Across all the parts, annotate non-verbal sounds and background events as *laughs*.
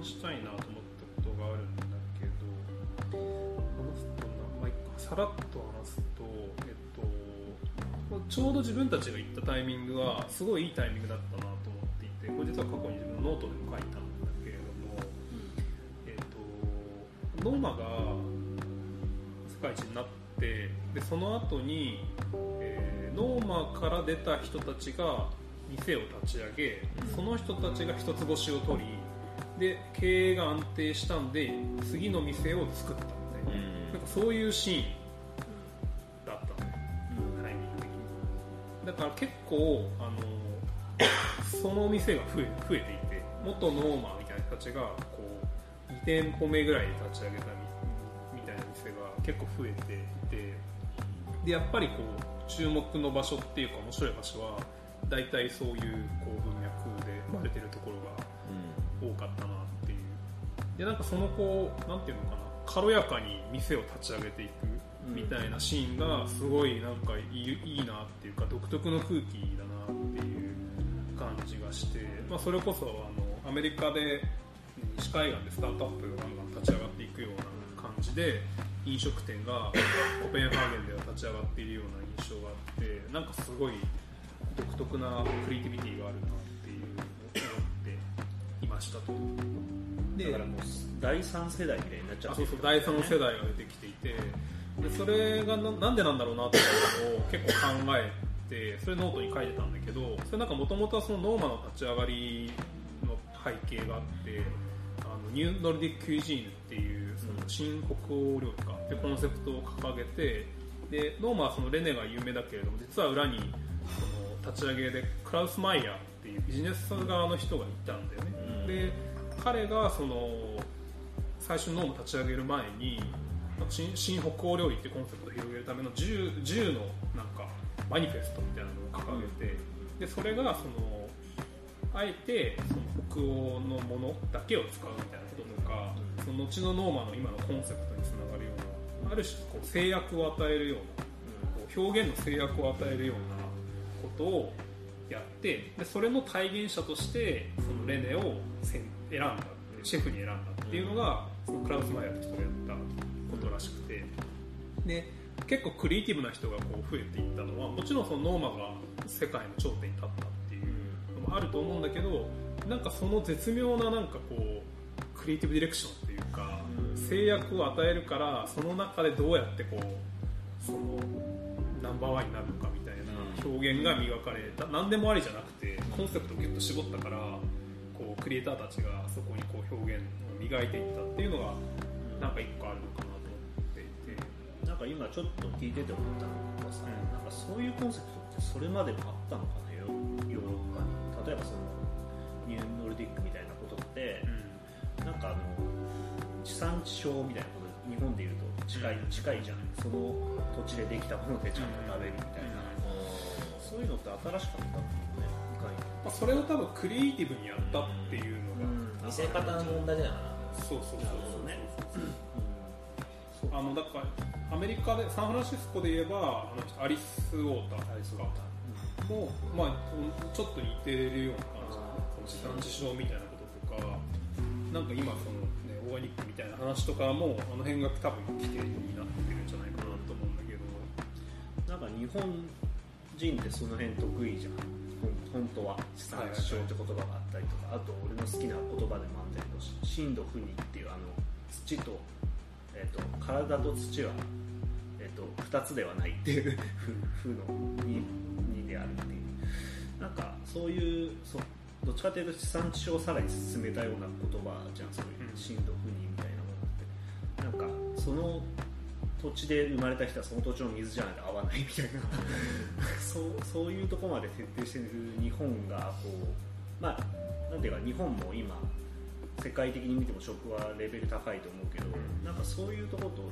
話したいなと思ったことがあるんだけど話すとな、まあ、さらっと話すと、えっと、ちょうど自分たちが行ったタイミングはすごいいいタイミングだったなと思っていてこれ実は過去に自分のノートでも書いたんだけれども、えっと、ノーマが世界一になってでその後に、えーノーマから出た人たちが店を立ち上げ、その人たちが一つ星を取りで経営が安定したんで次の店を作ったみたいな,、なんかそういうシーンだった。の、タイミング的に。だから結構あのその店が増え増えていて元ノーマみたいな人たちがこう2店舗目ぐらいで立ち上げたみみたいな店が結構増えていてでやっぱりこう注目の場所っていうか面白い場所は大体そういうこう文脈で生まれてるところが多かったなっていう。でなんかそのこうなんていうのかな。軽やかに店を立ち上げていくみたいなシーンがすごいなんかいいいいなっていうか独特の空気だなっていう感じがして、まあ、それこそあのアメリカで西海岸でスタートアップがガンガン立ち上がっていくような感じで飲食店がコペンハーゲンでは立ち上がっているような印象があってなんかすごい独特なクリエイティビティがあるなっっていましたと。でだからもう第三世代みたいになっちゃあってるそうそう第三世代が出てきていてでそれがななんでなんだろうなっていうのを結構考えてそれノートに書いてたんだけどそれなんかもともとはそのノーマの立ち上がりの背景があってあの New Nordic Cuisine っていうその新北欧料理かってコンセプトを掲げてでノーマはそのレネが有名だけれども実は裏にその立ち上げでクラウス・マイヤーっていうビジネス側の人がいたんだよね、うん。で彼がその最初ノーマ立ち上げる前に新新北欧料理ってコンセプトを広げるための 10, 10のなんかマニフェストみたいなのを掲げて、でそれがそのあえてその北欧のものだけを使うみたいなこととか、その後のノーマの今のコンセプトにつながるようなある種こう制約を与えるようなこう表現の制約を与えるようなことをやってでそれの体現者としてそのレネを選んだシェフに選んだっていうのがそのクラウスマイヤーって人がやったことらしくて。で結構クリエイティブな人がこう増えていったのはもちろんそのノーマが世界の頂点に立ったっていうのもあると思うんだけどなんかその絶妙ななんかこうクリエイティブディレクションっていうか制約を与えるからその中でどうやってこうそのナンバーワンになるのかみたいな表現が磨かれた。何でもありじゃなくてコンセプトをギュッと絞ったからこうクリエイターたちがそこにこう表現を磨いていったっていうのがなんか一個あるのかなと思っていて。なんか今ちょっと聞いてて思ったのがさ、うん。なんかそういうコンセプトってそれまでもあったのかなヨヨーロッパに。例えばそのニューノルディックみたいなことって、なんかあの地産地消みたいなこと日本でいうと近い,、うん近いじゃんその土地でできたものでちゃんと食べるみたいな、そういうのって新しかったんだよねまあ、それを多分クリエイティブにやったっていうのが、見せ方の問題じゃないかそうそうそうなるほどね。そうあのだからアメリカでサンフランシスコで言えばあの人アリス・ウォーターアリス・ウォーターも、まあ、ちょっと似てるような感じその地産地消みたいなこととかなんか今その、ね、オーガニックみたいな話とかもあの辺が多分規定になってるんじゃないかなと思うんだけど。なんか日本人ってその辺得意じゃん。本当は。地産地消って言葉があったりとか、あと俺の好きな言葉でもあったけど震度不二っていうあの土と,、えっと体と土は、えっと2つではないっていう負負の 2, 2であるっていう。なんかそういうそうどっちかというと地産地消をさらに進めたような言葉じゃん。そういううん。震度不二みたいなものって。なんかその土地で生まれた人はその土地の水じゃないと合わないみたいな。*laughs* そうそういうところまで徹底してる日本がこうまあなんていうか日本も今世界的に見ても食はレベル高いと思うけど、ん。なんかそういうところと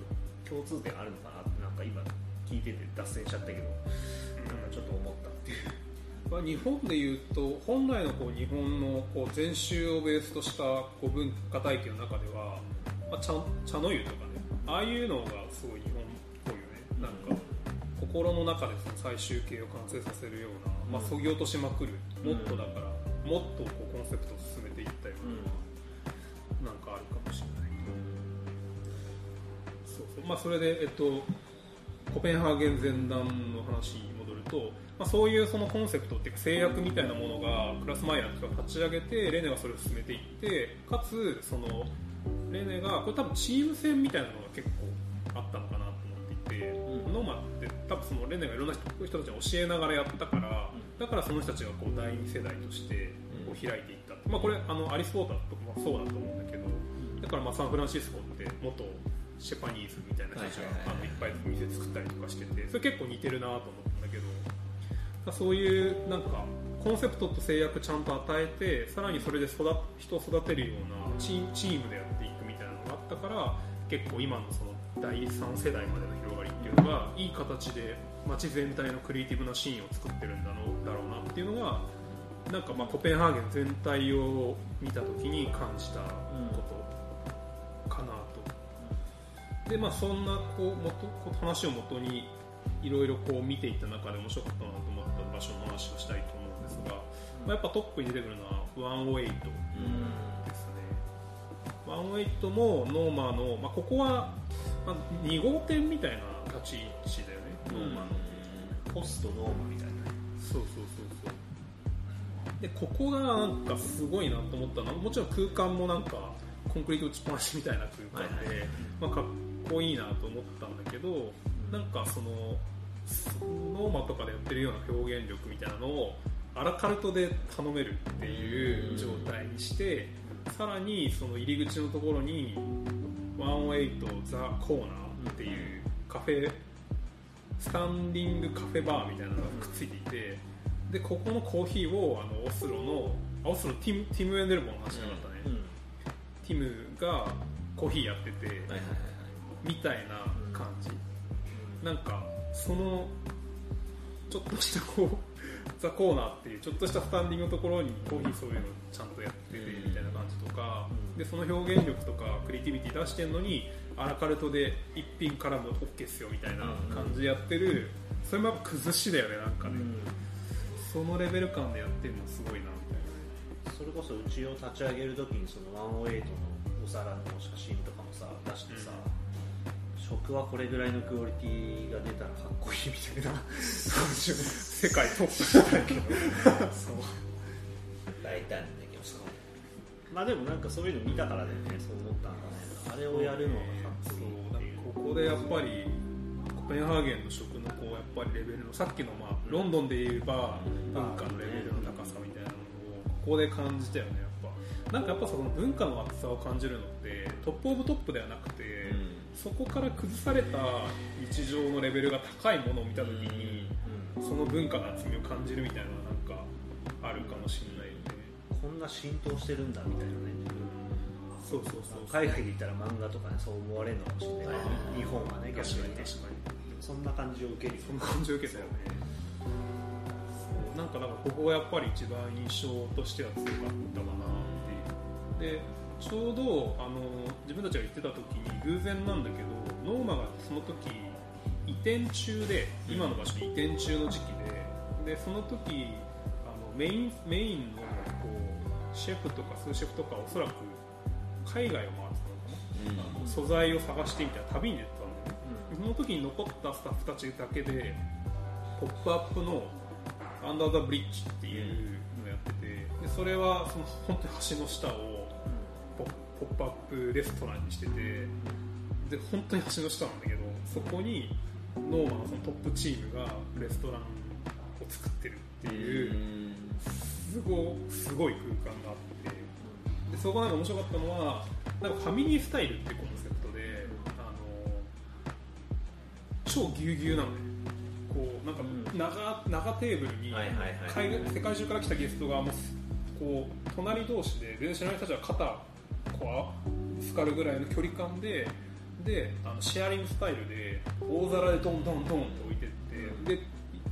共通点あるのかなってなんか今聞いてて脱線しちゃったけど、なんかちょっと思ったっていう。まあ、日本でいうと本来のこう日本のこう禅宗をベースとしたこう文化体系の中では、まあ、茶茶の湯とかねああいうのがすごい日本っぽいよね。なんか心の中でその最終形を完成させるような、まあ、そぎ落としまくる。もっとだから、もっとこうコンセプトを進めていったような、なんかあるかもしれない、そうそう。まあ、それで、えっと、コペンハーゲン前段の話に戻ると、まあ、そういうそのコンセプトっていうか制約みたいなものがクラスマイヤーとかが立ち上げてレネはそれを進めていってかつそのレネがこれ多分チーム戦みたいなのが結構あったのかなと思っていて、うん。ノーマって多分そのレネがいろんな人人たちに教えながらやったからだからその人たちがこう第二世代としてこう開いていった、まあ、これあのアリス・ウォーターとかもそうだと思うんだけどだからまあサンフランシスコって元シェパニーズみたいな人たちがはいっぱい店作ったりとかしててそれ結構似てるなと思ったんだけどそういうなんかコンセプトと制約ちゃんと与えてさらにそれで育人を育てるようなチーチームでやっから結構今のその第3世代までの広がりっていうのがいい形で街全体のクリエイティブなシーンを作ってるんだろうだろうなっていうのがなんかまあコペンハーゲン全体を見た時に感じたことかなと。でまあそんなこう元こう話をもとにいろいろこう見ていった中で面白かったなと思った場所の話をしたいと思うんですが、まあ、やっぱトップに出てくるのはワンウェイトですね。ワンウェイトもノーマーの、まあ、ここは、まあ、2号店みたいな立ち位置だよね、ノーマの。ポストノーマみたいなそうそうそうそうでここがなんかすごいなと思ったのはもちろん空間もなんかコンクリート打ちっぱなしみたいな空間で、まあ、かっこいいなと思ったんだけどなんかそのノーマとかでやってるような表現力みたいなのをアラカルトで頼めるっていう状態にしてさらにその入り口のところにワンウェイトザ・コーナーっていうカフェスタンディングカフェバーみたいなのがくっついていてでここのコーヒーをあのオスロのあオスロのティムティム・エンデルボンの話じゃなかったね、ティムがコーヒーやってて、はいはいはいみたいな感じ、なんかそのちょっとしたこうザ・コーナーっていうちょっとしたスタンディングのところにコーヒーそういうのちゃんとやっててみたいな感じとか、うんでその表現力とかクリエイティビティ出してるのにアラカルトで一品からも OK っすよみたいな感じでやってる、それもやっぱ崩しだよねなんかね、そのレベル感でやってるのすごいなみたいなそれこそうちを立ち上げるときにそのワンウェイトのお皿の写真とかもさ出してさ、食はこれぐらいのクオリティが出たらかっこいいみたいな。世界トップだけどそう。大胆にできましたねまあでもなんかそういうの見たからだよねそう思ったんだね。あれをやるのがかっこいいここでやっぱりコペンハーゲンの食のこうやっぱりレベルのさっきの、まあ、ロンドンで言えば文化のレベルの高さみたいなのをここで感じたよねやっぱ。なんかやっぱその文化の厚さを感じるのって top of top ではなくて、そこから崩された日常のレベルが高いものを見た時に、その文化の厚みを感じるみたいななんかあるかもしれないよね。こんな浸透してるんだみたいなね。そうそうそう海外で言ったら漫画とかねそう思われるのかもしれない、日本はね逆確かにねに確かに。そんな感じを受けるよそんな感じを受けたよね。なんかなんかここがやっぱり一番印象としては強かったかなっていう。でちょうどあの自分たちが言ってた時に偶然なんだけどノーマがその時移転中で今の場所に移転中の時期ででその時あのメインメインのこうシェフとかスーシェフとかおそらく海外を回ってたのかな、素材を探してみたいな旅に出てたんだよね。その時に残ったスタッフたちだけで「ポップアップの「アンダー・ザ・ブリッジ」っていうのをやっててでそれはその本当に橋の下をポポアップレストランにしててで本当に橋の下なんだけどそこにノーマのそのトップチームがレストランを作ってるっていうすごすごい空間があってでそこなんか面白かったのはなんかファミリースタイルっていうコンセプトであの超ぎゅうぎゅうなのね。こうなんか長,、長テーブルに世界中から来たゲストがもうこう隣同士で全然知らない人たちは肩こうぶつかるぐらいの距離感でであのシェアリングスタイルで大皿でドンドンドンって置いてってで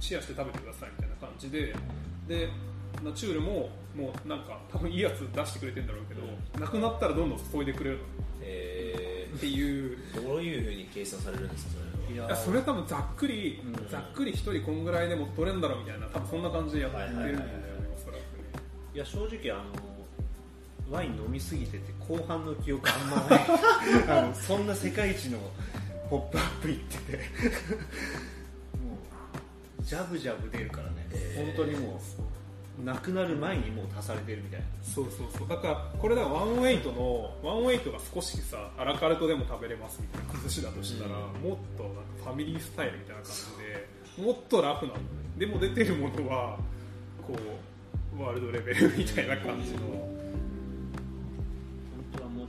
シェアして食べてくださいみたいな感じででナチュールももうなんか多分いいやつ出してくれてんだろうけど、なくなったらどんどん注いでくれるえっていう。ー、どういうふうに計算されるんですかそれは。いやそれ多分ざっくり、うん。ざっくり一人こんぐらいでも取れるんだろうみたいな多分そんな感じでやってるんだよね、はいはいはいはいおそらくね。いや正直あのワイン飲みすぎてて後半の記憶あんまない。*laughs* あのそんな世界一のポップアップ行ってて。もうジャブジャブ出るからね、えー。本当にもうなくなる前にもう足されてるみたいな。そうそうそう。だからこれだワンウェイトのワンウェイトが少しさアラカルトでも食べれますみたいな崩しだとしたら、うん。もっとなんかファミリースタイルみたいな感じでもっとラフなんだねでも出てるものはこうワールドレベルみたいな感じの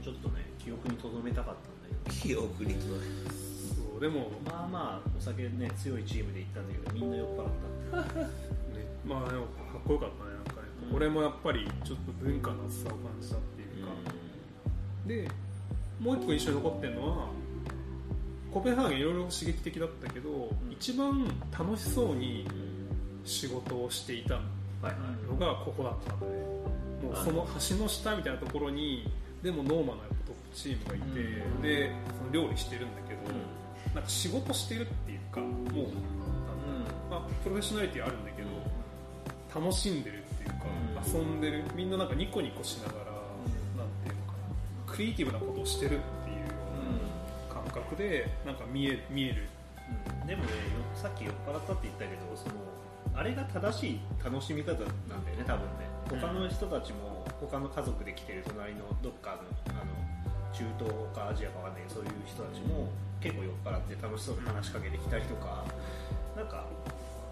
ちょっとね記憶に留めたかったんだけ記憶にとそうでも、どまあまあお酒ね強いチームで行ったんだけどみんな酔っ払った。ね、まあでもかっこよかったねなんかね、うん。これもやっぱりちょっと文化の厚さを感じたっていうか、でもう一個印象に残ってるのはコペンハーゲンいろいろ刺激的だったけど、ん。一番楽しそうに仕事をしていたのがここだったので、もうその。橋の下みたいなところにでもノーマのチームがいて、うん。でその料理してるんだけど、なんか仕事してるっていうかもう、まあ、プロフェッショナリティあるんだけど楽しんでるっていうか、うん。遊んでるみんななんかニコニコしながら、なんていうのかなクリエイティブなことをしてるっていうような感覚でなんか見え見える。うん。でもねさっき酔っ払ったって言ったけどそのあれが正しい楽しみ方なんだよね多分ね他の人たちも他の家族で来てる隣のどっかのあの中東かアジアかわかんないけどそういう人たちも結構酔っ払って楽しそうに話しかけてきたりとかなんか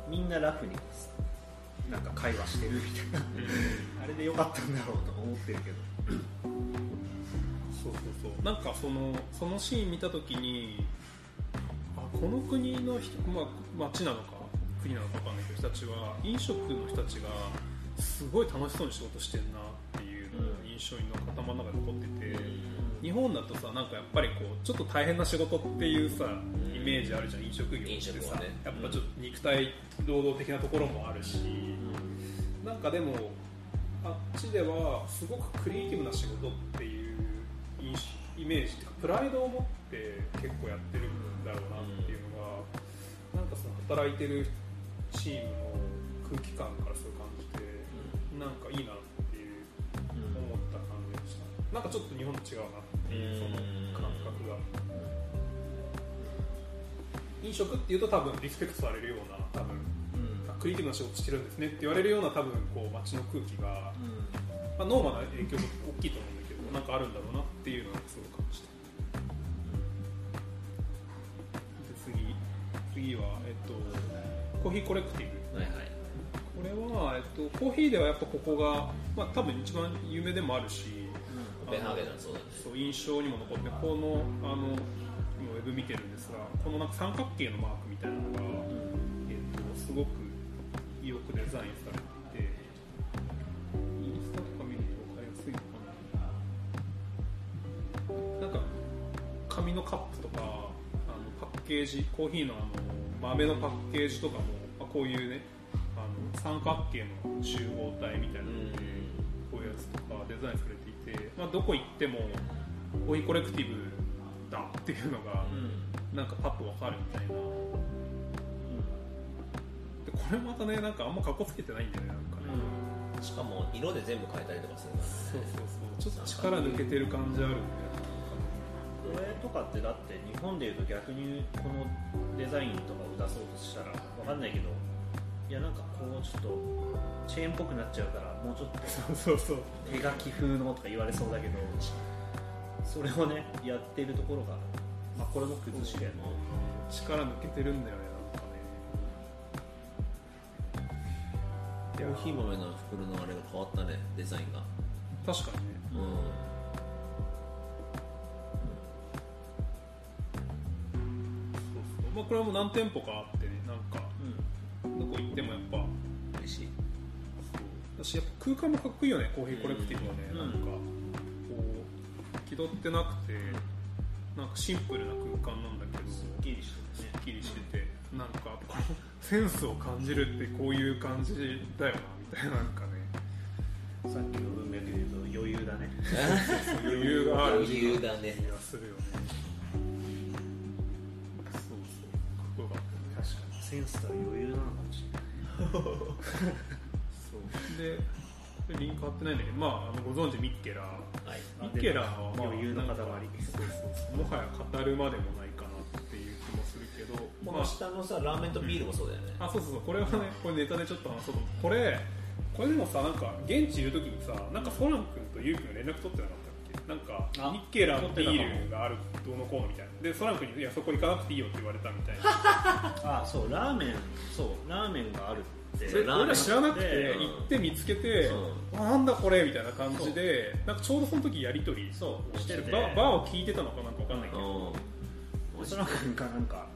みんなラフになんか会話してるみたいな。あれでよかったんだろうと思ってるけど。そうそうそう。なんかそのそのシーン見た時にあこの国の人、まあ、町なのか国なのか分かんないけど人たちは飲食の人たちがすごい楽しそうに仕事してるなっていうのが印象に頭の中に残ってて、日本だとさなんかやっぱりこうちょっと大変な仕事っていうさイメージあるじゃん飲食業ってさ、やっぱちょっと肉体労働的なところもあるし、なんかでもあっちではすごくクリエイティブな仕事っていうイメージっていうかプライドを持って結構やってるんだろうなっていうのが、なんかその働いてるチームの空気感からそう感じて、なんかいいなっていう思った感じでした。なんかちょっと日本と違うなっていうその感覚が。飲食っていうと多分リスペクトされるような多分クリエイティブな仕事してるんですねって言われるような多分こう街の空気が、まあ、ノーマな影響も大きいと思うんだけどなんかあるんだろうなっていうのはすごく感じた。で次。次は、えっと、コーヒーコレクティブ。はいはい。これは、えっと、コーヒーではやっぱここが、まあ、多分一番有名でもあるしコペンハーゲンなんそうだね。そう印象にも残ってこのあの今ウェブ見てるんですがこのなんか三角形のマークみたいなのが、えっと、すごくよくデザインされていてインスタとか見ると分かりやすいのかな。なんか紙のカップとかあのパッケージコーヒーのあの豆のパッケージとかも、まあ、こういうね三角形の集合体みたいなので、こういうやつとかデザインされていて、まあ、どこ行ってもコーヒーコレクティブだっていうのがなんかパッとわかるみたいな。でこれまたねなんかあんまかっこつけてないんだよねなんかね、しかも色で全部変えたりとかするからそうねそうそう。ちょっと力抜けてる感じあるんだよこれとかってだって日本でいうと逆にこのデザインとかを出そうとしたらわかんないけどいやなんかこうちょっとチェーンっぽくなっちゃうからもうちょっとそうそうそう。手書き風のとか言われそうだけどそれをねやってるところが、まあ、これも崩しで力抜けてるんだよねなんかね。コーヒー豆の袋のあれが変わったねデザインが。確かにね。うん。まあ、これはもう何店舗か私やっぱ空間もかっこいいよねコーヒーコレクティブはね、うん。なんかこう気取ってなくてなんかシンプルな空間なんだけどすっきりしてるね。すっきりしてて、なんかこのセンスを感じるってこういう感じだよなみたいななんかね。さっきの文脈で言うと余裕だね。*laughs* 余裕がある。余裕だね。気がするよね。そうそうかっこよかったね。確かにセンスとは余裕なのかもしれない *laughs* リンク貼ってないんだけど、まあ、あのご存知ミッケラー。はい。ミッケラーは、まあ、余裕の塊なんかそうそうそうもはや語るまでもないかなっていうの下のさラーメンとビールもそうだよね、あそうそうそう。これはねこれネタでちょっと話そうと思って。これこれでもさなんか現地いる時にさなんかソラン君とユウ君が連絡取ってなかったっけ？なんかあニッケラのビールがあるどうのこうのみたいな。でソラン君にいやそこ行かなくていいよって言われたみたいな。*laughs* あそうラーメンそうラーメンがあるってそれ俺ら知らなくて行って見つけて、なんだこれみたいな感じでなんかちょうどその時やり取りそうしててババーを聞いてたのかなんかわかんないけど、うん。その君かなんか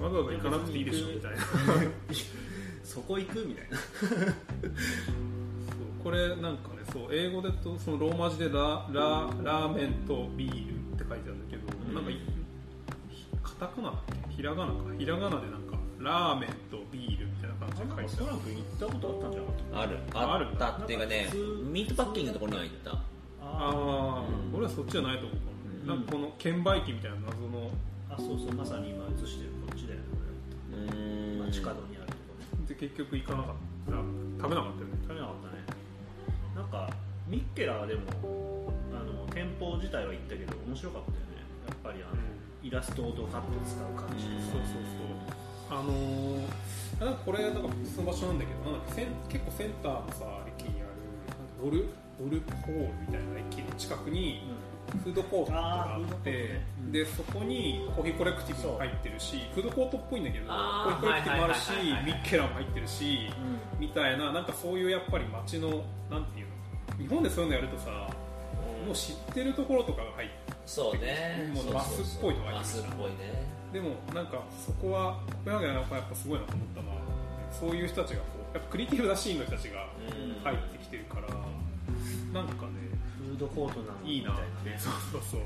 わざわざ行かなくていいでしょみたいな。*laughs* そこ行くみたいな。そうこれなんかねそう英語でとそのローマ字でラララーメンとビールって書いてあるんだけど、うん。なんかいカタカナひらがなか？ひらがなでなんかラーメンとビールみたいな感じで書いてあるソラン君行ったことあったんじゃなかったあるある。あったっていうかねミートパッキングのところには行った。ああ、うん。俺はそっちじゃないと思う。かうん。も、なんかこの券売機みたいな謎の。あそうそうまさに今映してるこっちだよね。街角にあるところ。で結局行かなかった。食べなかったよね。食べなかったね。なんかミッケラーでもあの店舗自体は行ったけど面白かったよね。やっぱりあの、イラストをドカッと使う感じ、うんそうそうそう。あのー、なんかこれなんか別の場所なんだけどなんかセン結構センターのさ駅にあるなんかドルドルホールみたいな駅の近くにフードコートがあってうん。でそこにコーヒーコレクティブも入ってるしフードコートっぽいんだけどコあーーヒーコレクティブもあるしミッケラも入ってるしみたいななんかそういうやっぱり街のなんていうの日本でそういうのやるとさもう知ってるところとかが入ってそうね。もうそうそうそうマスっぽいとこ入ってるマスっぽいねでもなんかそこはコペンハーゲンはやっぱすごいなと思ったのはそういう人たちがこうやっぱクリエイティブなシーンの人たちがうん。入ってきてるからなんかねフードコートなのいいなっそうそうそう。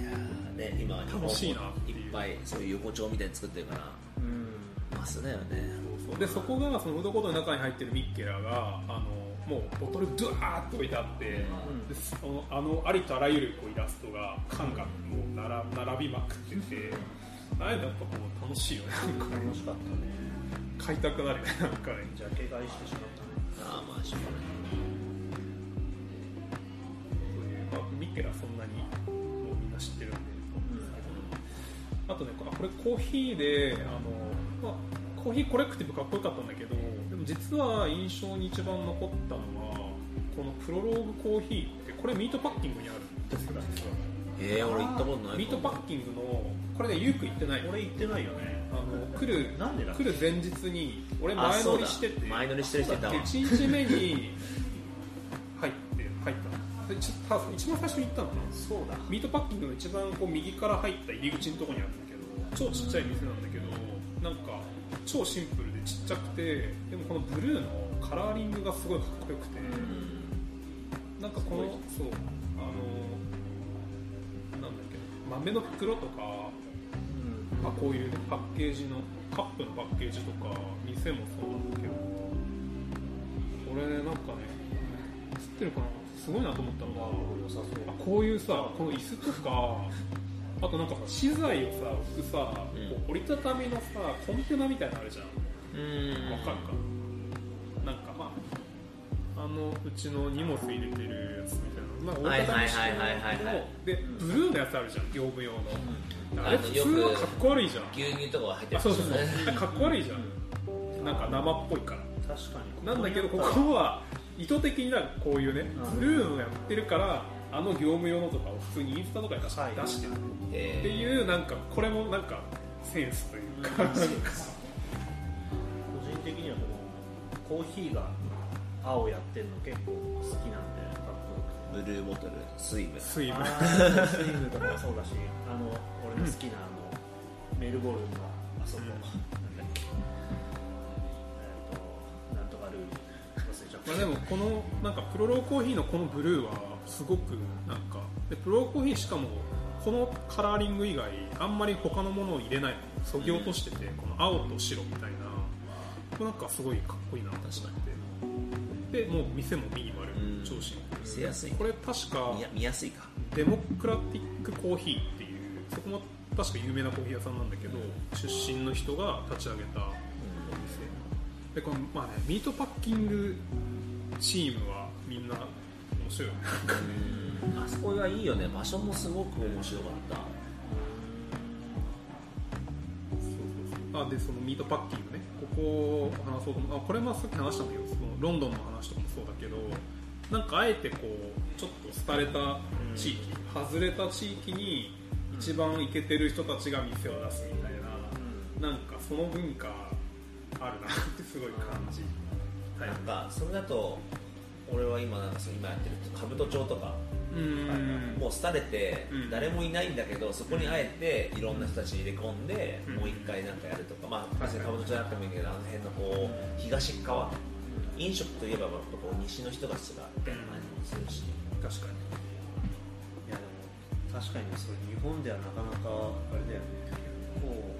いやーね今日本も楽しいなっていう。いっぱいそういう横丁みたいに作ってるからうん。マスだよね。そうでそこがそのフードコートの中に入ってるミッケラがあのもうボトルドワーッと置いてあって、ん。でそのあのありとあらゆるこうイラストが缶がもう並並びまくっててああいうのやっぱこう楽しいよね。なんか楽しかったね。買いたくなるよねなんかね。ジャケ買いしてしまったね。ああまあしょうがないそういう、まあ、ミッケラそんなにもうみんな知ってるんで、あとねあこれコーヒーであの、まあ、コーヒーコレクティブかっこよかったんだけどでも実は印象に一番残ったのはこのプロローグコーヒーってこれミートパッキングにあるんですよえー、俺行ったことないミートパッキングのこれねユーク行ってない。俺行ってないよね。あの来るなんでだ？来る前日に俺あ前乗りしてて。前乗りしてる人いたわ。1日目に入って入った。一番最初に行ったのかな？そうだ。ミートパッキングの一番こう右から入った入り口のところにあるんだけど超ちっちゃい店なんだけどなんか超シンプルでちっちゃくてでもこのブルーのカラーリングがすごいかっこよくて、なんかこのそう豆の袋とか、まあ、こういう、ね、パッケージのカップのパッケージとか店もそうなんだけど。これねなんかね知ってるかな？すごいなと思ったのがこういうさこの椅子とかあとなんかさ資材をさ置くさ、うん。こう折りたたみのさコンテナみたいなのあるじゃん。うん。わかるか？なんかまああのうちの荷物入れてるやつまあ、折りたたみ式はいはいはい。はいはいはいのでブルーのやつあるじゃん業務用の、あれ普通はかっこ悪いじゃん。牛乳とかが入ってるあそうそうねそう。*laughs* かっこ悪いじゃん。なんか生っぽいから。確かに。なんだけどここは。意図的になこういうねうん。ブルーのやってるからあの業務用のとかを普通にインスタとかに出してるってえいうなんかこれもなんかセンスというかなんか。個人的にはこのコーヒーが青やってるの結構好きなんでブルーボトルスイム。水分あースイングとかもそうだし *laughs* あの俺の好きなあのメルボルンのあそこ、うん。なんだっけ。えっとなんとかルール忘れちゃった、まあでもこのなんかプロローコーヒーのこのブルーはすごくなんかでプロローコーヒーしかもこのカラーリング以外あんまり他のものを入れない。のそぎ落としてて、この青と白みたいな。これなんかすごいかっこいいなと思ってでもう店もミニマル、うん。超シンプル。見せやすい。これ確か見や見やすいか。デモクラティックコーヒーっていうそこも確か有名なコーヒー屋さんなんだけど、出身の人が立ち上げたお店。でこの、まあね、ミートパッキングチームはみんな面白いよね。うん。あそこがいいよね。場所もすごく面白かった。そうそうそう。あでそのミートパッキングねここを話そうと思あこれもさっき話したんだけどそのロンドンの話とかもそうだけどなんかあえてこうちょっと廃れた地域、外れた地域に一番イケてる人たちが店を出すみたいな、なんかその文化あるなってすごい感じ。たい。なんかそれだと俺は今なんかそう今やってる兜町とかうんもう廃れてうん。誰もいないんだけどそこにあえていろんな人たち入れ込んでうん。もう一回なんかやるとか。まあ別に兜町じゃなくてもいいけどあの辺のこう東側。飲食といえばやっぱこう西の人たちがみたいな感じもするし。確かに。いやでも確かにそれ日本ではなかなかあれだよね。こ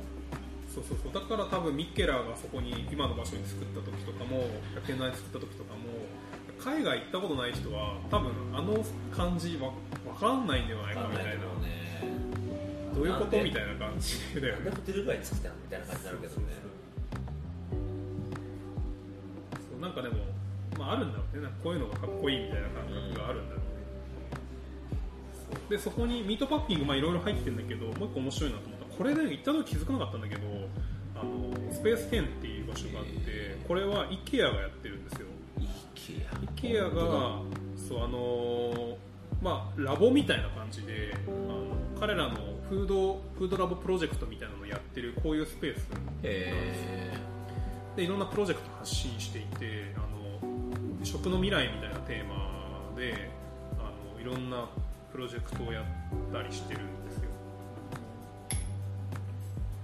そうそうそう。だから多分ミッケラーがそこに今の場所に作った時とかも100円内に作った時とかも海外行ったことない人は多分あの感じわ分かんないんではないかみたいな。ね。どういうことみたいな感じだよねホテル街作ったのみたいな感じになるけどね。そうなんかでも、まあ、あるんだろうね。こういうのがかっこいいみたいな感覚があるんだろうね、そうでそこにミートパッキングまあいろいろ入ってるんだけどもう一個面白いなと思った。これね行った時気づかなかったんだけどあのスペース10っていう場所があってこれは IKEA がやってるケア IKEA がそうあのまあラボみたいな感じであの彼らのフードフードラボプロジェクトみたいなのをやってるこういうスペースへでいろんなプロジェクト発信していてあの食の未来みたいなテーマであのいろんなプロジェクトをやったりしてるんですよ。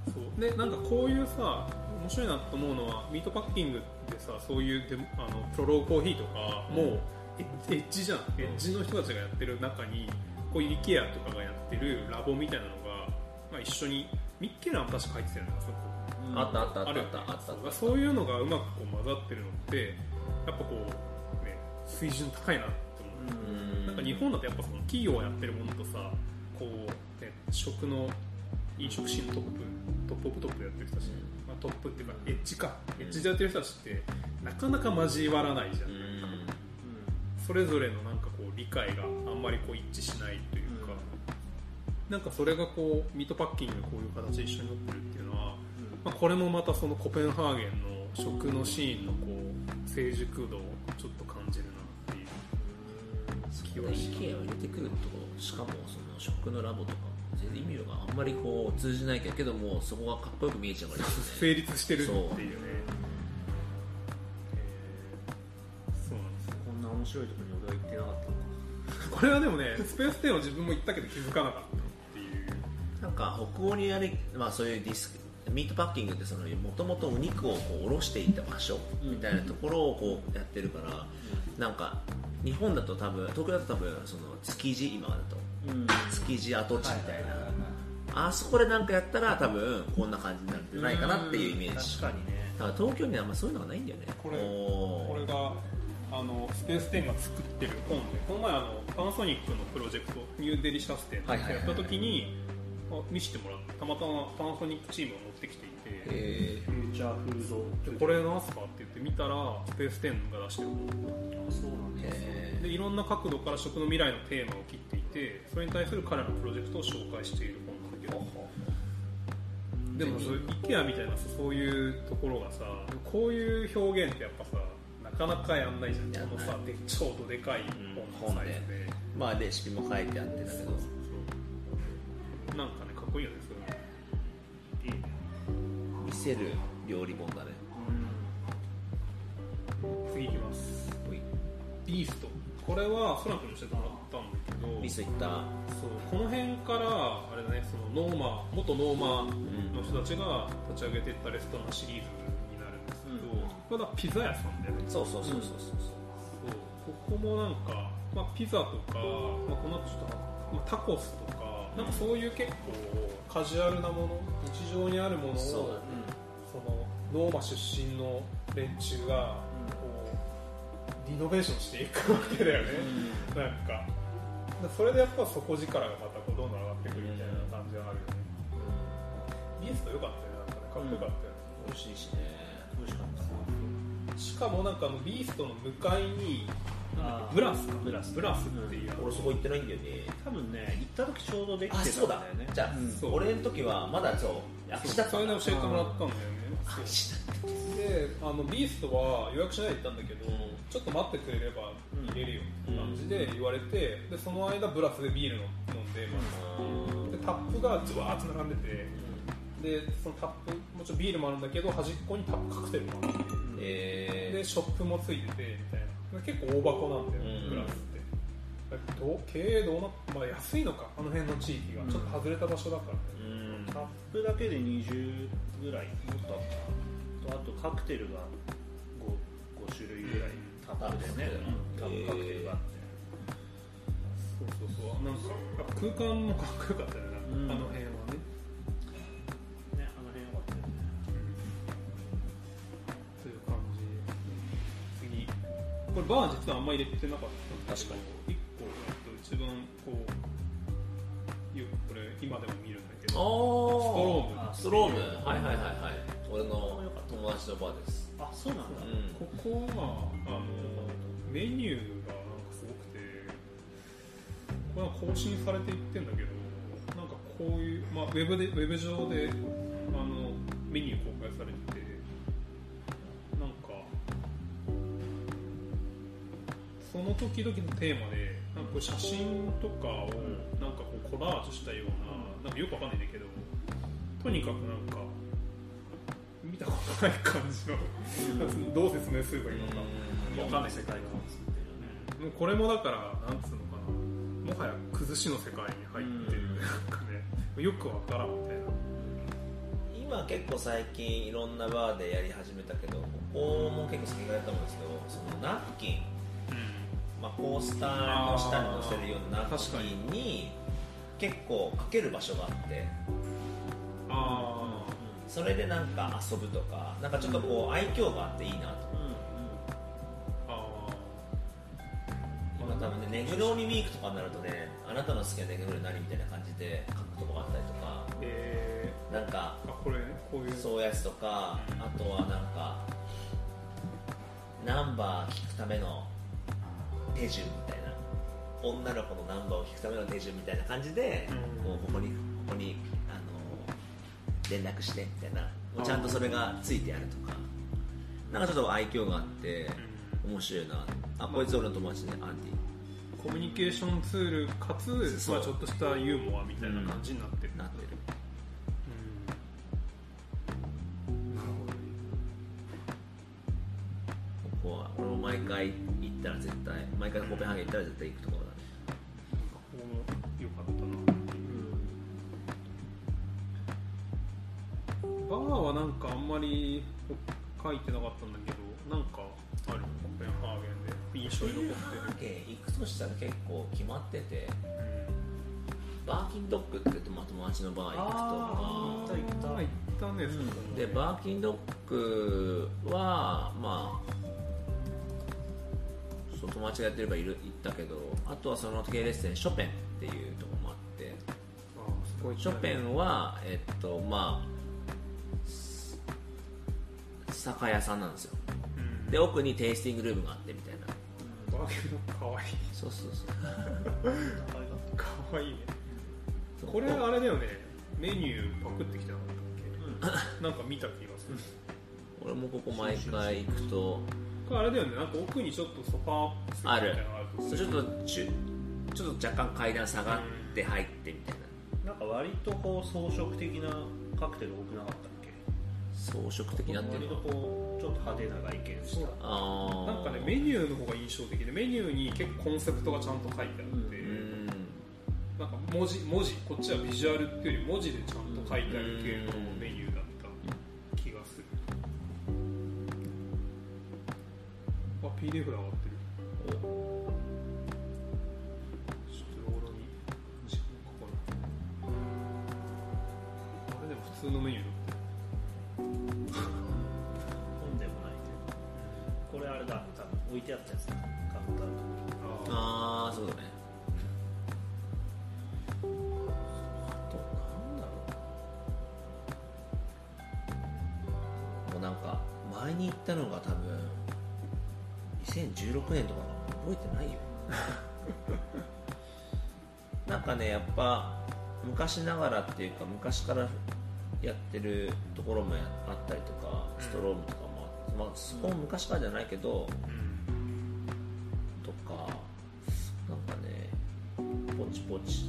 そう。でなんかこういうさ面白いなと思うのはミートパッキングでさそういうあのプロローコーヒーとかもうエッジじゃん。エッジの人たちがやってる中にこういう IKEA とかがやってるラボみたいなのが、まあ、一緒にミッケラーも確か入ってたよねあそこ。う、あったあったあったあった。そういうのがうまくこう混ざってるのってやっぱこう、ね、水準高いなって思う、うん。なんか日本だとやっぱその企業がやってるものとさこう、ね、食の飲食シーンのトップ top of top でやってる人たち、まあ、トップっていうかエッジか。エッジでやってる人たちってなかなか交わらないじゃん、うん。それぞれのなんかこう理解があんまりこう一致しないというか、なんかそれがこうミートパッキングでこういう形で一緒になってるっていうのは、まあ、これもまたそのコペンハーゲンの食のシーンのこう成熟度をちょっと感じるなっていう気はし IKEA を入れてくると？しかもその食のラボとか全然意味があんまりこう通じないけどもそこがかっこよく見えちゃうからね。成立してるっていうね。えーそうなんですよ。こんな面白いところに俺は行ってなかったのかこれはでもねスペース10は自分も行ったけど気づかなかったっていう。なんか北欧にある、まあ、そういうディスクミートパッキングってそのもともとお肉をこうおろしていた場所みたいなところをこうやってるから、なんか日本だと多分東京だと多分その築地今だとうん築地跡地みたいな、あそこでなんかやったら多分こんな感じになるんじゃないかなっていうイメージ。確かにね。だから東京にはあんまそういうのがないんだよね。これこれがあのスペース10が作ってる本で。この前あのパナソニックのプロジェクトニューデリシャス店はいはいはいやった時に、あ見せてもらってたまたまパナソニックチームが持ってきていて。へフューチャーフード。でこれなんすかって言って見たらスペース10が出してる本そうなんー。ですへでいろんな角度から食の未来のテーマを切っていてそれに対する彼らのプロジェクトを紹介している本なんだけどでもそう IKEA みたいなそういうところがさこういう表現ってやっぱさなかなかやんないじゃん。このさで超どでかい本のサイズで、まあレシピも書いてあってだけど。なんかねかっこいいよねそれいいね見せる料理本だね。次いきます。ビースト。これはソラ君に教えてもらっけど。ミスいった。そうこの辺からあれだねそのノーマ元ノーマの人たちが立ち上げていったレストランシリーズになるんですけど、これはピザ屋さんだよね。そうそうそうそうそう。そう。ここもなんか、まあ、ピザとか、まあ、この後ちょっと、まあ、タコスとかなんかそういう結構カジュアルなもの日常にあるものをそうだね。そのノーマ出身の連中がこうリノベーションしていくわけだよね、なんかそれでやっぱ底力がまたこうどんどん上がってくるみたいな感じがあるよね、ビースト良かったよね。なんかねかっこよかったよね、美味しいしね。美味しかった。しかもなんかあのビーストの向かいにブラスか。ブラスブラスっていう、俺そこ行ってないんだよね。多分ね行った時ちょうどできてたあそうだんだよね。じゃあ、うん。そう。俺の時はまだそう。秋田かそれで教えてもらったんだよね秋であのビーストは予約しないで行ったんだけど、ちょっと待ってくれれば入れるよって感じで言われてでその間ブラスでビール飲んで、でタップがずわーっと並んでて、でそのタップもちろんビールもあるんだけど端っこにタップカクテルもあってえでショップもついててみたいな。結構大箱なんだよ、うん。ブラスって。どう経営どうなっまあ安いのかあの辺の地域が、ちょっと外れた場所だからね、うんタップだけで20ぐらいもっとあった。なとあとカクテルが 5, 5種類ぐらいタップでね。タップカクテルがあって、そうそうそう。なんか空間もかっこよかったよね、うんあの辺はね。ねあの辺よかったよねという感じ。次。これバー実はあんまり入れてなかったんだけど確か1個、えっと、一番こうよくこれ今でも見るんだけどおーストローム。はいはいはいはい。俺の友達のバーです。あそうなんだ、うん。ここはあのメニューがなんかすごくてこれは更新されていってんだけどなんかこういう、まあ、ウェブでウェブ上であのメニュー公開されててなんかその時々のテーマでなんか写真とかをなんかこうコラージュしたようななんかよくわかんないんだけどとにかくなんか見たことない感じの *laughs* どう説明すればいいのか。わかんない世界観を作ってるよね。もうこれもだからなんつうのかな。もはや崩しの世界に入ってる、うんなんかね。よくわからんみたいな今結構最近いろんなバーでやり始めたけどここも結構先がやったと思うんですけどそのナプキン、まあ、コースターの下に乗せるようなナプキンに結構かける場所があって。あそれでなんか遊ぶとかなんかちょっとこう愛嬌があっていいなと。ーあ今多分ねネグローニウィークとかになるとねあなたの好きなネグロ何みたいな感じで書くとこがあったりとか。ー。えなんかー、あこれねこういう。そうやつとかあとはなんかナンバー聞くための手順みたいな女の子のナンバーを聞くための手順みたいな感じで、うん。もうここにここにあの連絡してみたいな。もうちゃんとそれがついてあるとか。なんかちょっと愛嬌があってうん。面白いな。あこいつ俺の友達ね。アンディ。コミュニケーションツールかつ、まあ、ちょっとしたユーモアみたいな感じになってる、なってる。うん。なるほど。ねここは俺も毎回行ったら絶対毎回コペンハーゲン行ったら絶対行くところだバーはなんかあんまり書いてなかったんだけどなんかあるコペンハーゲンで。印象に残ってる、で行くとしたら結構決まってて。うんバーキンドッグってまあ友達のバー行くとあー行った行ったあ行ったね、そこもでバーキンドッグはまあそう友達がやってればいる行ったけどあとはその系列店ショペンっていうところもあって。あすごいショペンはえっとまあ酒屋さんなんですよ。うん。で奥にテイスティングルームがあってみたいな。バーキンドかわいい。そうそうそう。*laughs* かわいいね。これあれだよね。メニューパクってきてなかったっけ？*laughs* なんか見た気がする。俺もここ毎回行くと。これあれだよね。なんか奥にちょっとソファー席みたいなのがある。そうちょっとちゅちょっと若干階段下がって入ってみたいな。なんか割とこう装飾的なカクテル多くなかった？装飾的なってい割とうのは。こうちょっと派手な外見した。あー。なんかねメニューの方が印象的でメニューに結構コンセプトがちゃんと書いてあって、うん。なんか文字文字こっちはビジュアルっていうより文字でちゃんと書いてある系のメニューだった気がする。あ PDF で上がってる。ちれあれだ多分置いてあったやつカウンターとこああそうだね。あとなんだろうもうなんか前に行ったのが多分2016年とか覚えてないよ。*laughs* なんかねやっぱ昔ながらっていうか昔からやってるところもあったりとかストロームとかも、まあ、そこも昔からじゃないけど、とかなんかねポチポチ。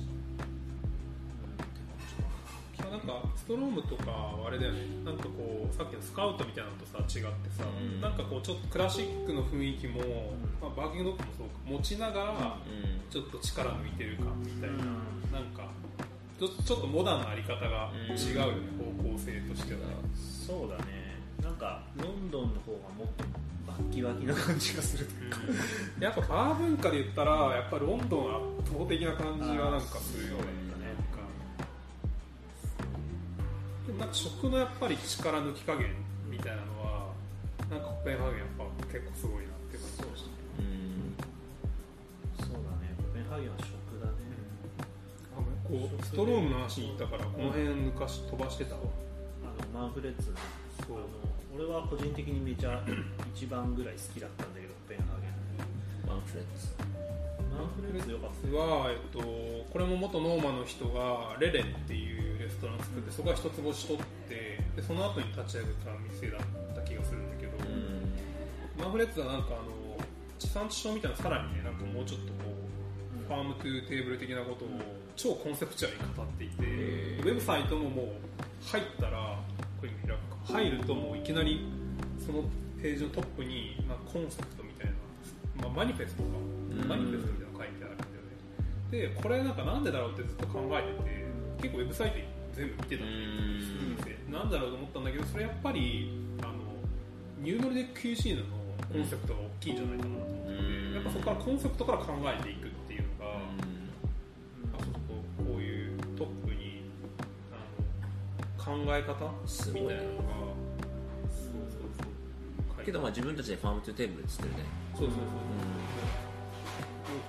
なんかストロームとかはあれだよね。なんかこうさっきのスカウトみたいなのとさ違ってさ、うん。なんかこうちょっとクラシックの雰囲気も、まあ、バーキングドッグもそうか持ちながらうん。ちょっと力抜いてる感みたいな、うん。なんかちょっとモダンなあり方が違うよね、方向性としては、そうだねかロンドンの方がもっとバッキバキな感じがするというか、やっぱバー文化で言ったらやっぱロンドンは圧倒的な感じはなんかするよね。うんなんか。でもなんか食のやっぱり力抜き加減みたいなのはなんかコペンハーゲンやっぱ結構すごいなって感じがしたうん。そうだね。コペンハーゲンは食だね。あこうストロームの話に行ったからこの辺抜かし飛ばしてたわ。あのマンフレッツ。そう俺は個人的にめちゃ *clears throat* 一番ぐらい好きだったんだけどコペンハーゲン。マンフレッツマンフレッツよかった。は、えっと、これも元ノーマの人がレレっていうレストランを作ってそこは一つ星取ってでその後に立ち上げた店だった気がするんだけど、うん。マンフレッズはなんかあの地産地消みたいなさらにねなんかもうちょっとこう、ファームトゥーテーブル的なことを超コンセプチュアルに語っていて、ウェブサイトももう入ったら入るともういきなりそのページのトップに、まあ、コンセプトみたいな、まあ、マニフェストか、うん。マニフェストみたいなの書いてあるんだよね。でこれなんかなんでだろうってずっと考えてて結構ウェブサイト全部見てたんだようんなんだろうと思ったんだけどそれやっぱりあのニューノルデック QC のコンセプトが大きいんじゃないかなと思って、うん。やっぱそこからコンセプトから考えていくっ考え方？すごいみたいなのが。そうそうそう。けどまあ自分たちでファームトゥーテーブルっつってるね。そうそうそう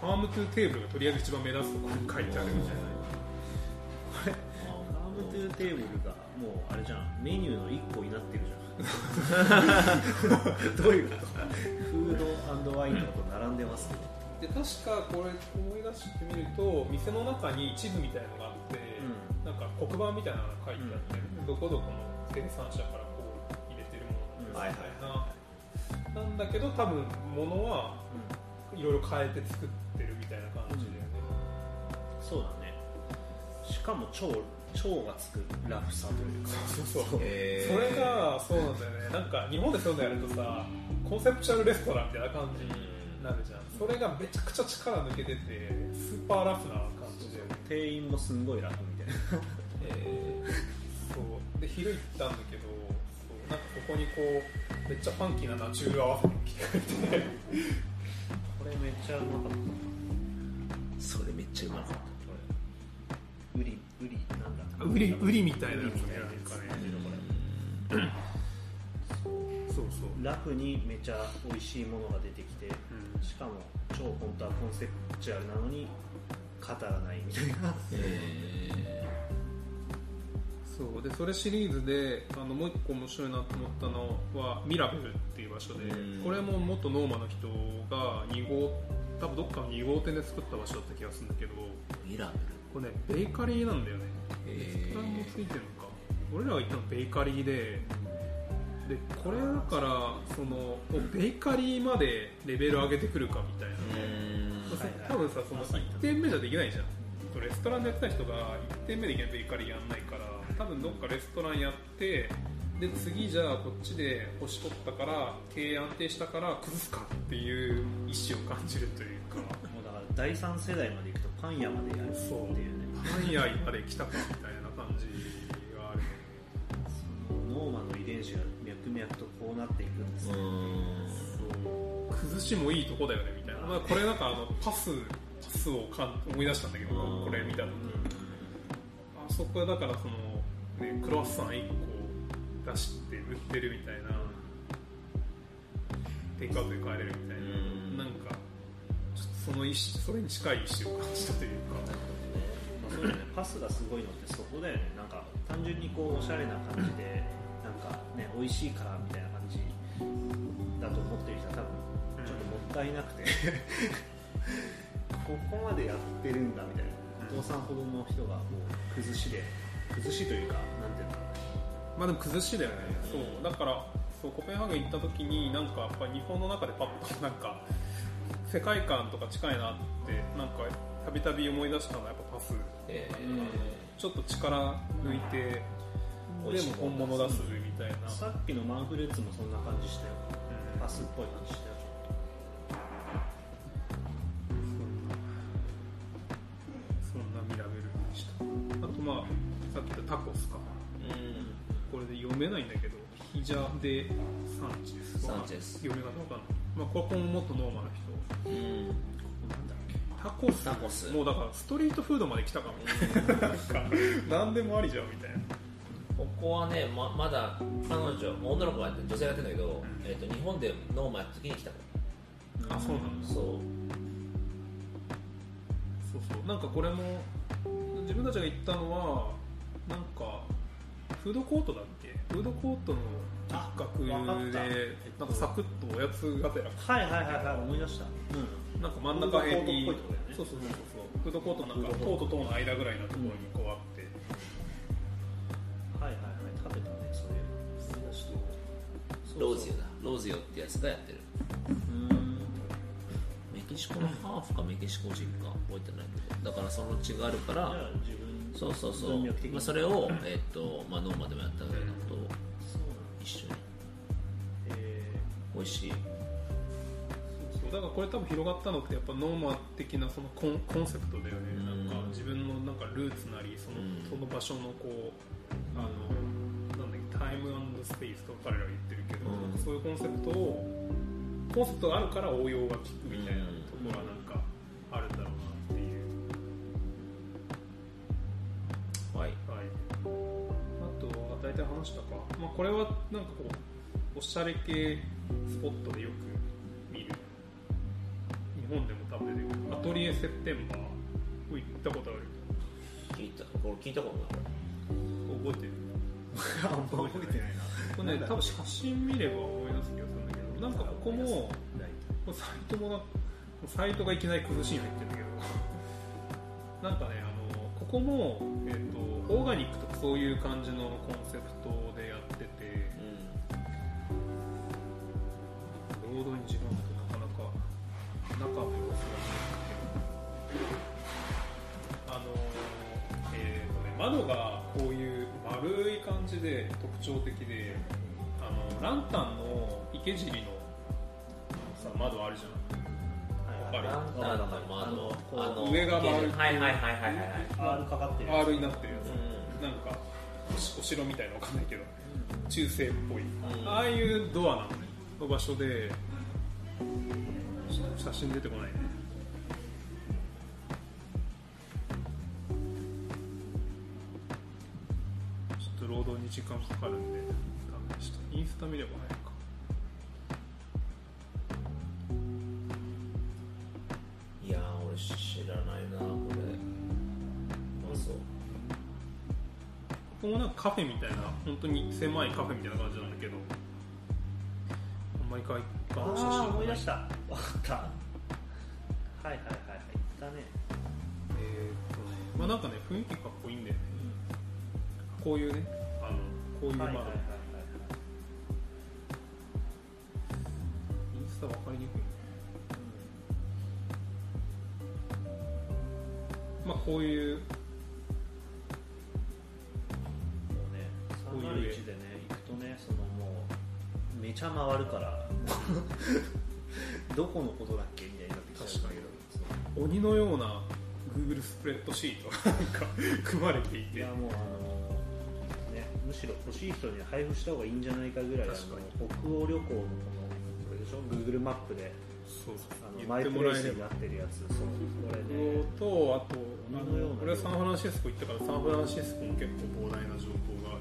ファームトゥーテーブルがとりあえず一番目立つところに書いてあるみたいな。ファームトゥーテーブルがもうあれじゃん。メニューの1個になってるじゃん。*laughs* どういうこと？フードワインとかと並んでますけど。で確かこれ思い出してみると店の中に地図みたいのがあって、なんか黒板みたいなのが書いてあって、どこどこの生産者からこう入れてるものなんですみたいな、なんだけど多分物はいろいろ変えて作ってるみたいな感じだよね、そうだね。しかも超超がつくラフさというか。そうそうへー。それがそうなんだよね。なんか日本でそういうのやるとさコンセプチュアルレストランみたいな感じになるじゃん。それがめちゃくちゃ力抜けててスーパーラフな感じだよね店員もすんごい楽みたいなそう。で昼行ったんだけどそうなんかここにこうめっちゃファンキーなナチュール合わせに来てて。*laughs* これめっちゃうまかった。それめっちゃうまかった。ウリウリなんだ。ウリウリみたいなやつねかね。そうそう。ラフにめちゃ美味しいものが出てきてしかも超本当はコンセプチュアルなのに語らないみたいな。えそう。でそれシリーズであのもう一個面白いなと思ったのはミラベルっていう場所でうん。これも元ノーマの人が2号多分どっかの2号店で作った場所だった気がするんだけどー、ミラベこれねベーカリーなんだよね。ルレストランもついてるのか。俺らが行ったのベーカリーででこれだからそのベーカリーまでレベル上げてくるかみたいな、うん。そう多分さその1点目じゃできないじゃんレストランでやってた人が1点目でいきなりベーカリーやんないから多分どっかレストランやってで次じゃあこっちで星取ったから経営安定したから崩すかっていう意思を感じるというかもうだから第3世代まで行くとパン屋までやるっていうねパン屋まで来たかみたいな感じがあるそのノーマンの遺伝子が脈々とこうなっていくんですよ、そう崩しもいいとこだよね、まあ、これなんかあのパスパスをかん思い出したんだけどうんこれ見た時。あそこはだからその、ね、クロワッサン1個出して売ってるみたいなテイクアウトで買えれるみたいうん。ななんかちょっとその意思それに近い意思を感じたというか。まあそうだね。パスがすごいのってそこだよね。なんか単純にこうおしゃれな感じでなんかね美味しいからみたいな感じだと思ってる人は多分ったいなくて。ここまでやってるんだみたいな。お父さんほどの人がもう崩しで。崩しというかなんていうの。まあでも崩しだよね、そう。だからそうコペンハーゲン行った時になんかやっぱり日本の中でパッとなんか世界観とか近いなってなんかたびたび思い出したのはやっぱパス。えちょっと力抜いて、うん。でも本物出すみたいな、さっきのマンフレッツもそんな感じしたよ。うん。パスっぽい感じしたよヒジャでサンチェスサンチェス。読み方わかんない、まあ、これはもっとノーマルな人。うん。なんだっけタコス。タコス。もうだからストリートフードまで来たかも。なんか何でもありじゃんみたいな。ここはねままだ彼女女の子がやって女性がやってるんだけど、えー、と日本でノーマやった時に来たのあそうなんだそう。そうそう。なんかこれも自分たちが行ったのはなんかフードコートだっけ？フードコートの一角あわかった。でなんかサクッとおやつがてら。はいはいはいはい思い出した。うん。なんか真ん中辺にそうそうそうそうフードコートのなんかフードコート塔と塔の間ぐらいのところにこうあって、はいはいはい食べたねそれ思い出したローズヨだローズヨってやつがやってる。うん。メキシコのハーフかメキシコ人か覚えてないけど。だからその血があるからじゃあ自分そうそうそう。まあ、それを、えっとまあ、ノーマでもやったぐらいのことを一緒に。え美味しい。そうそう。だからこれ多分広がったのってやっぱノーマ的なそのコンコンセプトだよね、うん。なんか自分のなんかルーツなりその,、うん。その場所のこうあのなんだっけタイムスペースとか彼らは言ってるけど、うん。そういうコンセプトをコンセプトがあるから応用が効くみたいなところはなんかは大体話したか、まあ、これはなんかこうおしゃれ系スポットでよく見る。日本でも多分出てくるアトリエセッテンバー行ったことある聞いた。これ聞いたことない覚えてる。あんま覚えてないな。これね多分写真見れば思い出す気がするんだけどなんかここもサイトもなサイトがいきなり崩しに入ってるんだけど。なんかねあのここも、えー、とオーガニックとかそういう感じのコンセプトでやってて労働に時間がなかなか中の様子が見えて。あのえーとね、窓がこういう丸い感じで特徴的であのランタンの池尻のさ窓あるじゃん。あの上が丸いはいはいはいはいはいはい。R かかってる R になってるなんかお城みたいなのわかんないけど中世っぽい、ん。ああいうドアなのねの場所で写真出てこないね。ちょっと労働に時間かかるんでダメでした。インスタ見れば早いかいここもなんかカフェみたいな本当に狭いカフェみたいな感じなんだけど。あんまり外観の写真思いが出した。わかった。はいはいはいはい。言ったね。えーっとねまあなんかね雰囲気かっこいいんだよね。こういうねあのこういう窓、はいはいはいはい。インスタわかりにくいね。まあこういうめちゃ回るから。*laughs* どこのことだっけみたいになってきちゃうんだけどそう鬼のような Google スプレッドシートがなんか *laughs* 組まれていて。いやもうあのねむしろ欲しい人に配布した方がいいんじゃないかぐらいあの確かに。北欧旅行のこのこれでしょ？Google マップで。そうそう。マイプレイスになってるやつ。そうこれねとあとあ鬼のようなの俺はサンフランシスコ行ったからサンフランシスコも結構膨大な情報がある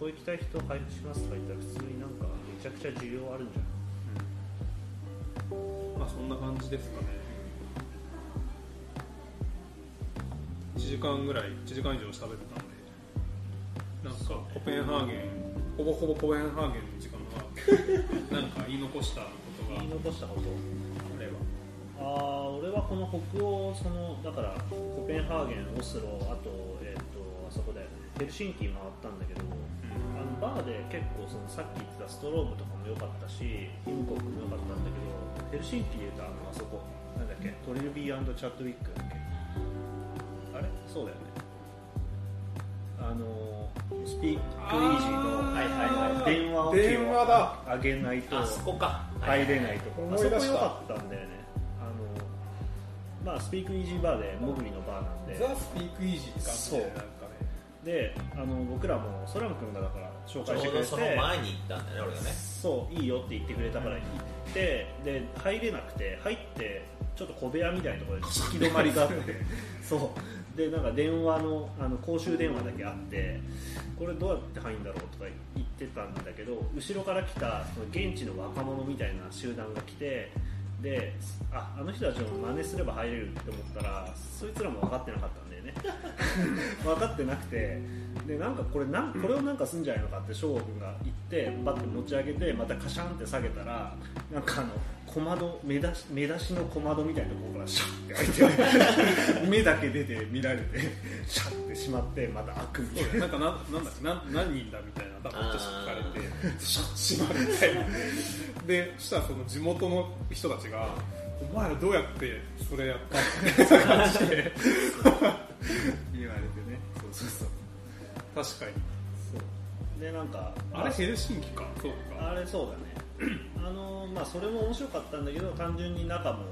の旅行行きたい人配布しますとか言ったら普通になんかめちゃくちゃ需要あるんじゃん。まあそんな感じですかね。1時間ぐらい1時間以上喋ってたんで。なんかコペンハーゲンほぼほぼコペンハーゲンの時間が *laughs* なんか言い残したことが。あ言い残したこと？ればああ俺はこの北欧そのだからコペンハーゲンオスロあと,、えっとあそこだよね。ヘルシンキ回ったんだけどバーで結構そのさっき言ってたストロームとかも良かったしインコックも良かったんだけどヘルシンキでいうとあのあそこなんだっけトリルビーチャットウィックだっけ？あれ？そうだよね。あのスピークイージーのはいはいはい。電話を電話だ上げないとあそこか。入れないと。こあそこ良かったんだよね。あのまあスピークイージーバーでモグリのバーなんで。ザ・スピークイージーって感じでそう。なんかね。であの僕らもソラム君がだから紹介してくれて。その前に行ったんだね俺がね。そういいよって言ってくれたから行ってで入れなくて入ってちょっと小部屋みたいなところで引き止まりがあって。そう。でなんか電話のあの公衆電話だけあってこれどうやって入るんだろうとか言ってたんだけど後ろから来たその現地の若者みたいな集団が来てでああの人たちを真似すれば入れるって思ったらそいつらも分かってなかったんだよね。*laughs* 分かってなくてでなんかこれなんこれをなんかすんじゃないのかって翔吾君が言ってバッて持ち上げてまたカシャンって下げたらなんかあの小窓目出し目出しの小窓みたいなところからシャッて開いて *laughs* 目だけ出て見られてシャッてしまってまた開くみたいな。なんかななんだっけな何人だみたいな多分ちょっと聞かれてシャッ閉まるみたいな。でそしたらその地元の人たちが「お前らどうやってそれやったの?」みたいな感じで言われてね。そうそうそう。確かに。そう。でなんかあれヘルシンキか。そうか。あれそうだねあのまあそれも面白かったんだけど単純に中も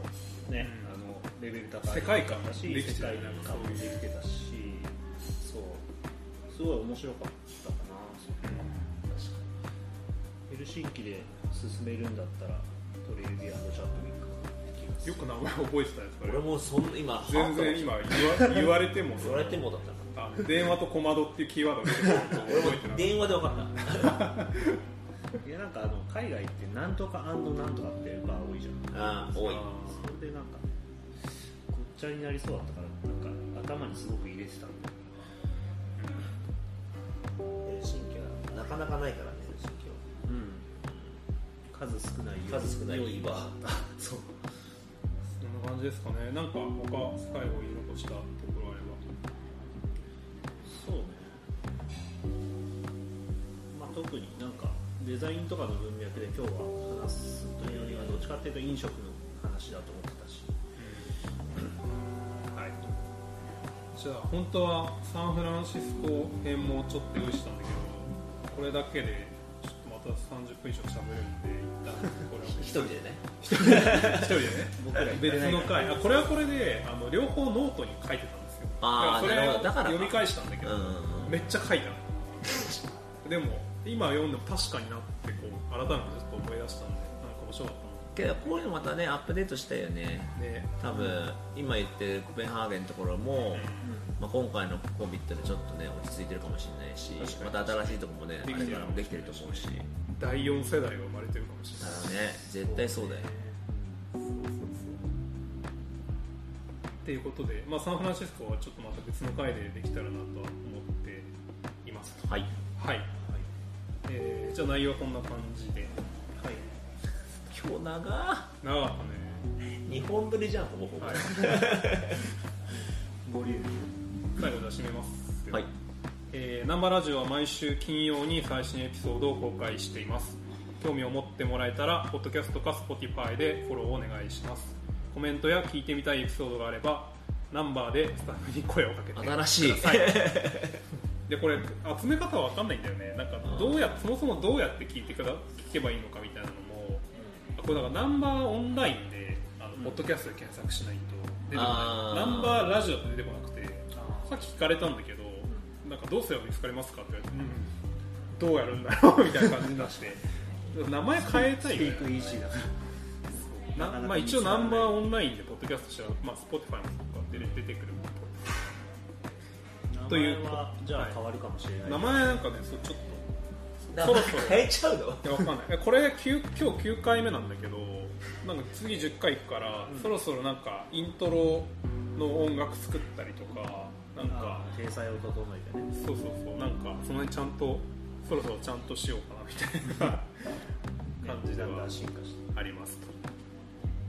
ね、うん。あのレベル高い世界観だし世界観もできてたしそう。すごい面白かったかな。ヘルシンキで進めるんだったらトリルビアンドチャットウィックよく名前覚えてたやつ俺もそん今全然今言わ言われても言われてもだった。電話と小窓っていうキーワード *laughs* 俺も電話で分かったいやなんかあの海外ってなんとかなんとかっていうバー多いじゃん。ああ多い。たそれでなんかごっちゃになりそうだったからなんか頭にすごく入れてたんでヘルシンキはなかなかないからねヘルシンキは。うん。数少ない数少ない。良いバーそう。そんな感じですかね。なんか他最後言い残したところあれば。そうね。まあ特になんかデザインとかの文脈で今日は話すというよりはどっちかっていうと飲食の話だと思ってたし。はい。じゃあ本当はサンフランシスコ編もちょっと用意したんだけどこれだけでちょっとまた30分以上喋るんで一旦これを。一人でね。一人でね。僕ら別の回。あこれはこれであの両方ノートに書いてたんですよ。だからそれを読み返したんだけど、うん。めっちゃ書いたの。でも今読んでも確かになってこう改めてちょっと思い出したんでなんか面白かっけどこういうのまたねアップデートしたいよね。たので、多分今言ってるコペンハーゲンのところも、まあ、今回のコビッドでちょっとね落ち着いてるかもしれないしまた新しいとこもねあできてるれからもできてると思うし。第4世代が生まれてるかもしれだない。からね絶対そうだよ。っていうことで、まあ、サンフランシスコはちょっとまた別の回でできたらなとは思っていますと。はい。はい、えーじゃあ内容はこんな感じで。はい。今日長長かったね。2本撮りじゃんほぼほぼ。はい。*laughs* ボリューム。最後じゃあ締めますはい。えー、ナンバーラジオは毎週金曜に最新エピソードを公開しています。興味を持ってもらえたらポッドキャストか Spotify でフォローをお願いします。コメントや聞いてみたいエピソードがあればナンバーでスタッフに声をかけて新しい。ください *laughs* でこれ集め方は分かんないんだよね。なんかどうやそもそもどうやって聞いてくだ聞けばいいのかみたいなのもあこれだからナンバーオンラインであの、ポッドキャストで検索しないと出てこあー。ないナンバーラジオって出てこなくてさっき聞かれたんだけどなんかどうすれば見つかりますかって言われて、どうやるんだろうみたいな感じになして。名前変えたいよ、スピークイージーだから。なまあ、一応ナンバーオンラインでポッドキャストしたら、まあ、Spotify も出て出てくるという名前はじゃあ変わるかもしれない、名前なんかねそうちょっ名前そろそろ。変えちゃうの？といやわかんない。えこれ9今日9回目なんだけどなんか次10回行くから、そろそろなんかイントロの音楽作ったりとかなんか。あ体裁を整えてね。そうそうそう。なんかその辺ちゃんとそろそろちゃんとしようかなみたいな。*laughs* 感じではん進化して。あります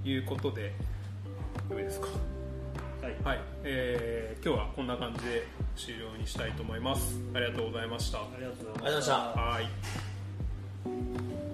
ということで上ですか。はい。はい、えー今日はこんな感じで終了にしたいと思います。ありがとうございました。ありがとうございました。はい。